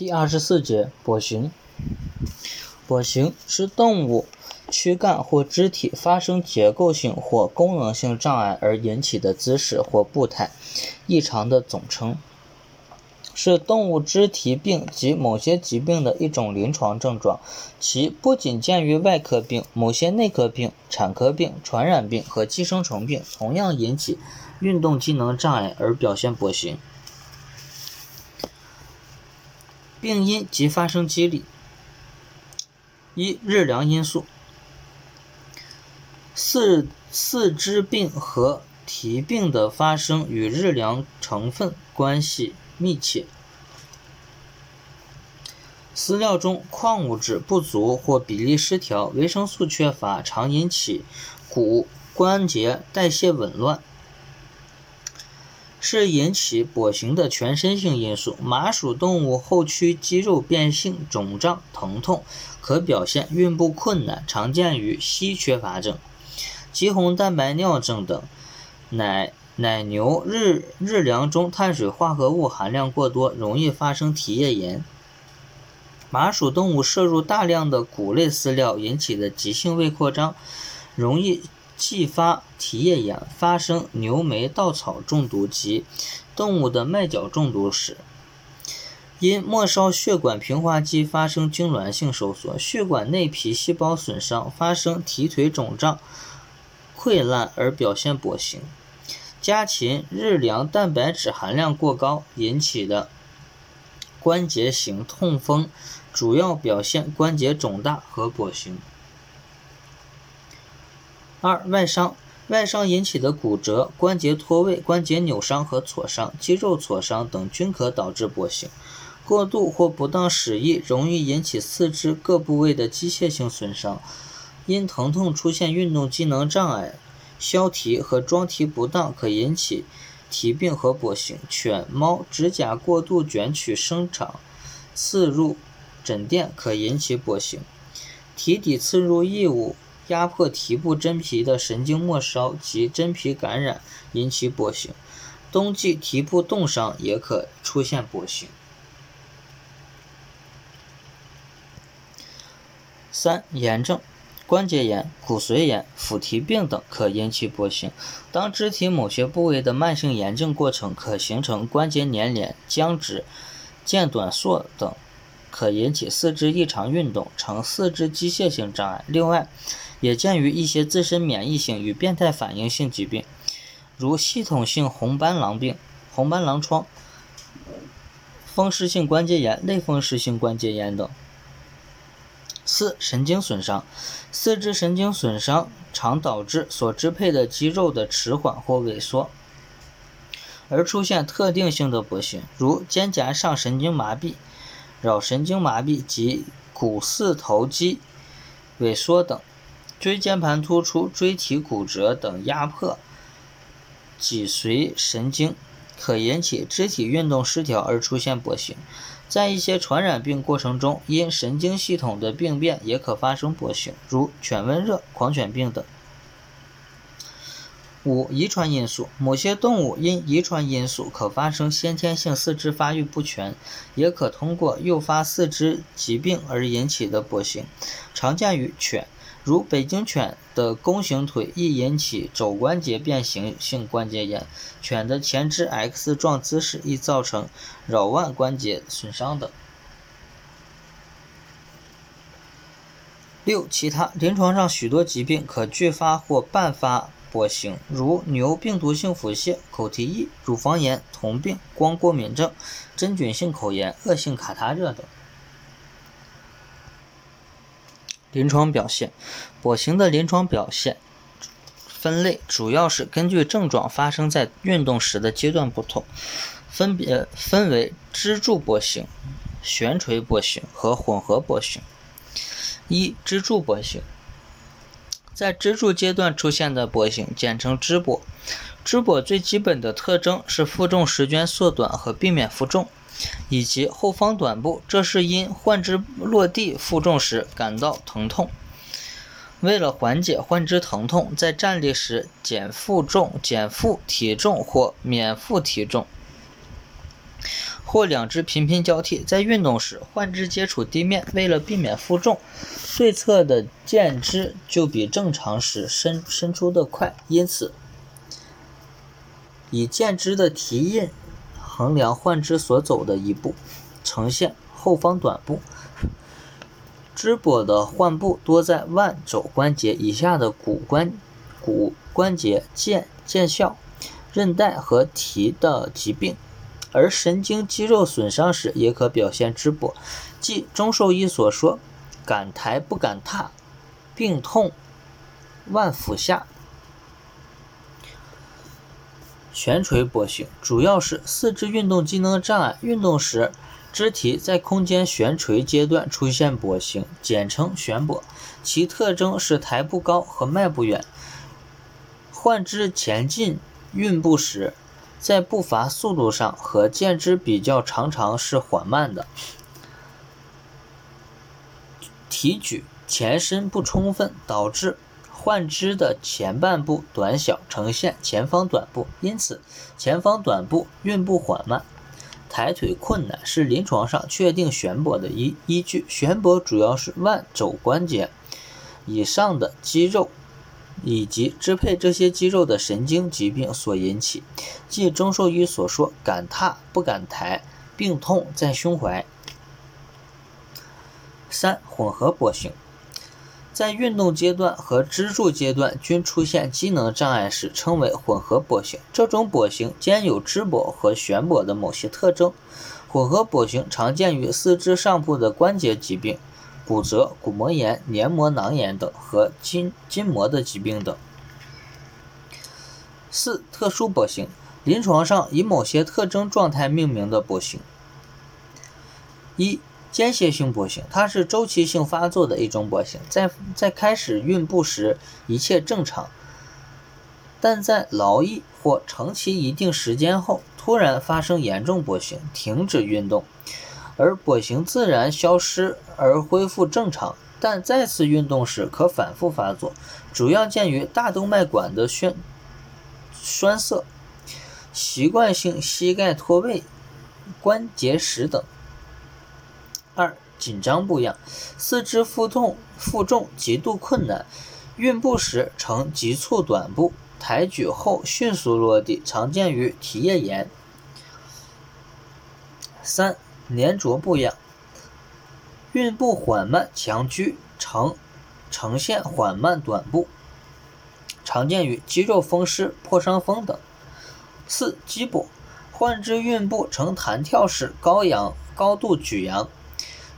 第二十四节跛行。跛行是动物躯干或肢体发生结构性或功能性障碍而引起的姿势或步态异常的总称，是动物肢体病及某些疾病的一种临床症状。其不仅见于外科病，某些内科病、产科病、传染病和寄生虫病同样引起运动机能障碍而表现跛行。病因及发生机理：一、日粮因素。四四肢病和蹄病的发生与日粮成分关系密切。饲料中矿物质不足或比例失调，维生素缺乏，常引起骨关节代谢紊乱。是引起跛行的全身性因素。麻属动物后躯肌肉变性、肿胀、疼痛，可表现孕步困难，常见于硒缺乏症、肌红蛋白尿症等。奶奶牛日日粮中碳水化合物含量过多，容易发生体液炎。麻属动物摄入大量的谷类饲料引起的急性胃扩张，容易。继发蹄叶炎发生牛酶稻草中毒及动物的麦角中毒时，因末梢血管平滑肌发生痉挛性收缩，血管内皮细胞损伤，发生蹄腿肿胀、溃烂而表现跛行。家禽日粮蛋白质含量过高引起的关节型痛风，主要表现关节肿大和跛行。二、外伤，外伤引起的骨折、关节脱位、关节扭伤和挫伤、肌肉挫伤等均可导致跛行。过度或不当使役容易引起四肢各部位的机械性损伤，因疼痛出现运动机能障碍。削蹄和装蹄不当可引起蹄病和跛行。犬、猫指甲过度卷曲生长，刺入枕垫可引起跛行。蹄底刺入异物。压迫蹄部真皮的神经末梢及真皮感染引起跛行，冬季蹄部冻伤也可出现跛行。三、炎症，关节炎、骨髓炎、腐蹄病等可引起跛行。当肢体某些部位的慢性炎症过程可形成关节粘连、僵直、腱短缩等，可引起四肢异常运动，呈四肢机械性障碍。另外，也见于一些自身免疫性与变态反应性疾病，如系统性红斑狼病、红斑狼疮、风湿性关节炎、类风湿性关节炎等。四、神经损伤，四肢神经损伤常导致所支配的肌肉的迟缓或萎缩，而出现特定性的跛行，如肩胛上神经麻痹、桡神经麻痹及股四头肌萎缩等。椎间盘突出、椎体骨折等压迫脊髓神经，可引起肢体运动失调而出现跛行。在一些传染病过程中，因神经系统的病变也可发生跛行，如犬瘟热、狂犬病等。五、遗传因素，某些动物因遗传因素可发生先天性四肢发育不全，也可通过诱发四肢疾病而引起的跛行，常见于犬。如北京犬的弓形腿易引起肘关节变形性关节炎，犬的前肢 X 状姿势易造成桡腕关节损伤等。六、其他临床上许多疾病可拒发或伴发跛行，如牛病毒性腹泻、口蹄疫、乳房炎、铜病、光过敏症、真菌性口炎、恶性卡他热等。临床表现，跛行的临床表现分类主要是根据症状发生在运动时的阶段不同，分别分为支柱跛行、悬垂跛行和混合跛行。一、支柱跛行，在支柱阶段出现的跛行简称支跛。支跛最基本的特征是负重时间缩短和避免负重。以及后方短部，这是因患肢落地负重时感到疼痛。为了缓解患肢疼痛，在站立时减负重、减负体重或免负体重。或两肢频频交替。在运动时，患肢接触地面，为了避免负重，对侧的剑肢就比正常时伸伸出的快。因此，以剑肢的蹄印衡量患肢所走的一步，呈现后方短步。肢跛的患部多在腕肘关节以下的骨关骨关节、腱、腱鞘、韧带和蹄的疾病，而神经肌肉损伤时也可表现肢跛，即钟兽医所说“敢抬不敢踏，病痛腕腹下”。悬垂跛行主要是四肢运动机能障碍，运动时。肢体在空间悬垂阶段出现跛行，简称悬跛，其特征是抬不高和迈不远。患肢前进运步时，在步伐速度上和健肢比较，常常是缓慢的。提举前身不充分，导致患肢的前半部短小，呈现前方短步，因此前方短步运步缓慢。抬腿困难是临床上确定悬跛的依依据。悬跛主要是腕肘关节以上的肌肉以及支配这些肌肉的神经疾病所引起，即钟兽医所说“敢踏不敢抬，病痛在胸怀”。三、混合跛行。在运动阶段和支柱阶段均出现机能障碍时，称为混合跛行。这种跛行兼有支跛和旋跛的某些特征。混合跛行常见于四肢上部的关节疾病、骨折、骨膜炎、黏膜囊炎等和筋筋膜的疾病等。四、特殊跛行，临床上以某些特征状态命名的跛行。一间歇性跛行，它是周期性发作的一种跛行，在在开始运步时一切正常，但在劳役或长期一定时间后，突然发生严重跛行，停止运动，而跛行自然消失而恢复正常，但再次运动时可反复发作，主要见于大动脉管的栓栓塞、习惯性膝盖脱位、关节石等。二、紧张不养，四肢负重负重极度困难，运步时呈急促短步，抬举后迅速落地，常见于体液炎。三、粘着不养，运步缓慢强居，呈呈现缓慢短步，常见于肌肉风湿、破伤风等。四、肌跛，患肢运步呈弹跳式高扬高度举扬。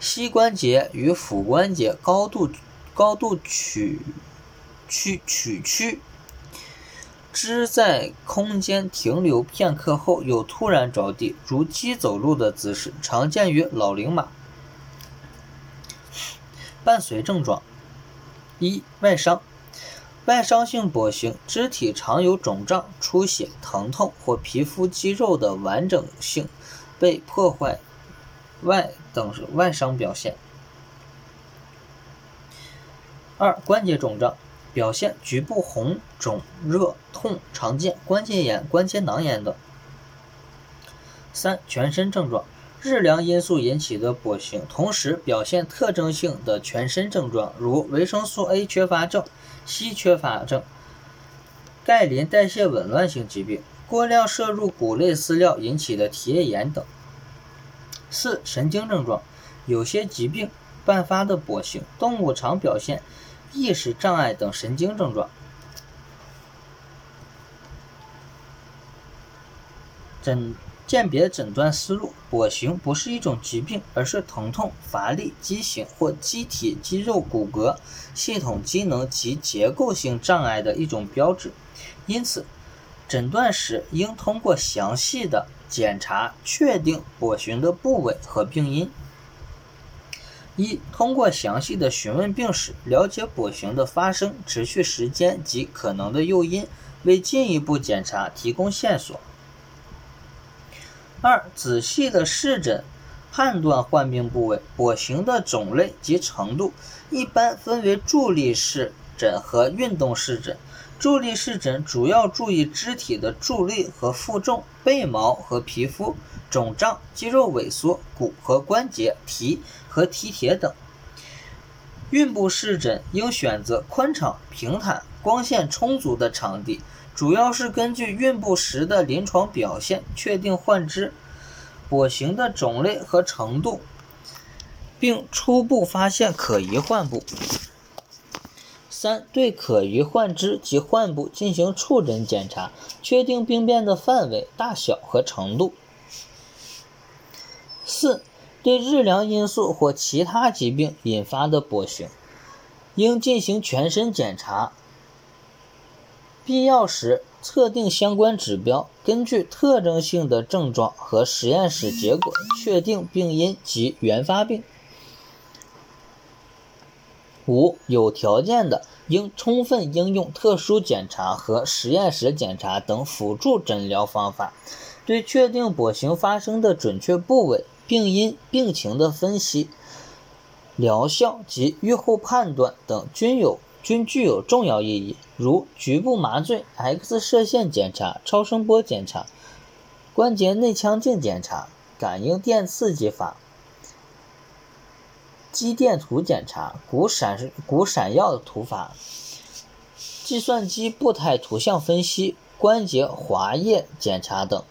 膝关节与腹关节高度高度曲曲曲曲，肢在空间停留片刻后又突然着地，如鸡走路的姿势，常见于老龄马。伴随症状：一、外伤，外伤性跛行，肢体常有肿胀、出血、疼痛或皮肤肌肉的完整性被破坏。外等外伤表现。二、关节肿胀表现局部红肿热痛，常见关节炎、关节囊炎等。三、全身症状日凉因素引起的跛行，同时表现特征性的全身症状，如维生素 A 缺乏症、硒缺乏症、钙磷代谢紊乱性疾病、过量摄入谷类饲料引起的蹄叶炎等。四、神经症状，有些疾病伴发的跛行，动物常表现意识障碍等神经症状。诊鉴别诊断思路：跛行不是一种疾病，而是疼痛、乏力、畸形或机体、肌肉、骨骼系统机能及结构性障碍的一种标志。因此，诊断时应通过详细的。检查确定跛行的部位和病因。一、通过详细的询问病史，了解跛行的发生、持续时间及可能的诱因，为进一步检查提供线索。二、仔细的视诊，判断患病部位。跛行的种类及程度一般分为助力视诊和运动视诊。助力视诊主要注意肢体的助力和负重、背毛和皮肤、肿胀、肌肉萎缩、骨和关节、蹄和蹄铁等。孕部视诊应选择宽敞、平坦、光线充足的场地，主要是根据孕部时的临床表现确定患肢、跛行的种类和程度，并初步发现可疑患部。三、对可疑患肢及患部进行触诊检查，确定病变的范围、大小和程度。四、对日良因素或其他疾病引发的跛行，应进行全身检查，必要时测定相关指标，根据特征性的症状和实验室结果确定病因及原发病。五、有条件的，应充分应用特殊检查和实验室检查等辅助诊疗方法，对确定跛行发生的准确部位、病因、病情的分析、疗效及预后判断等均有均具有重要意义。如局部麻醉、X 射线检查、超声波检查、关节内腔镜检查、感应电刺激法。肌电图检查、骨闪骨闪耀图法、计算机步态图像分析、关节滑液检查等。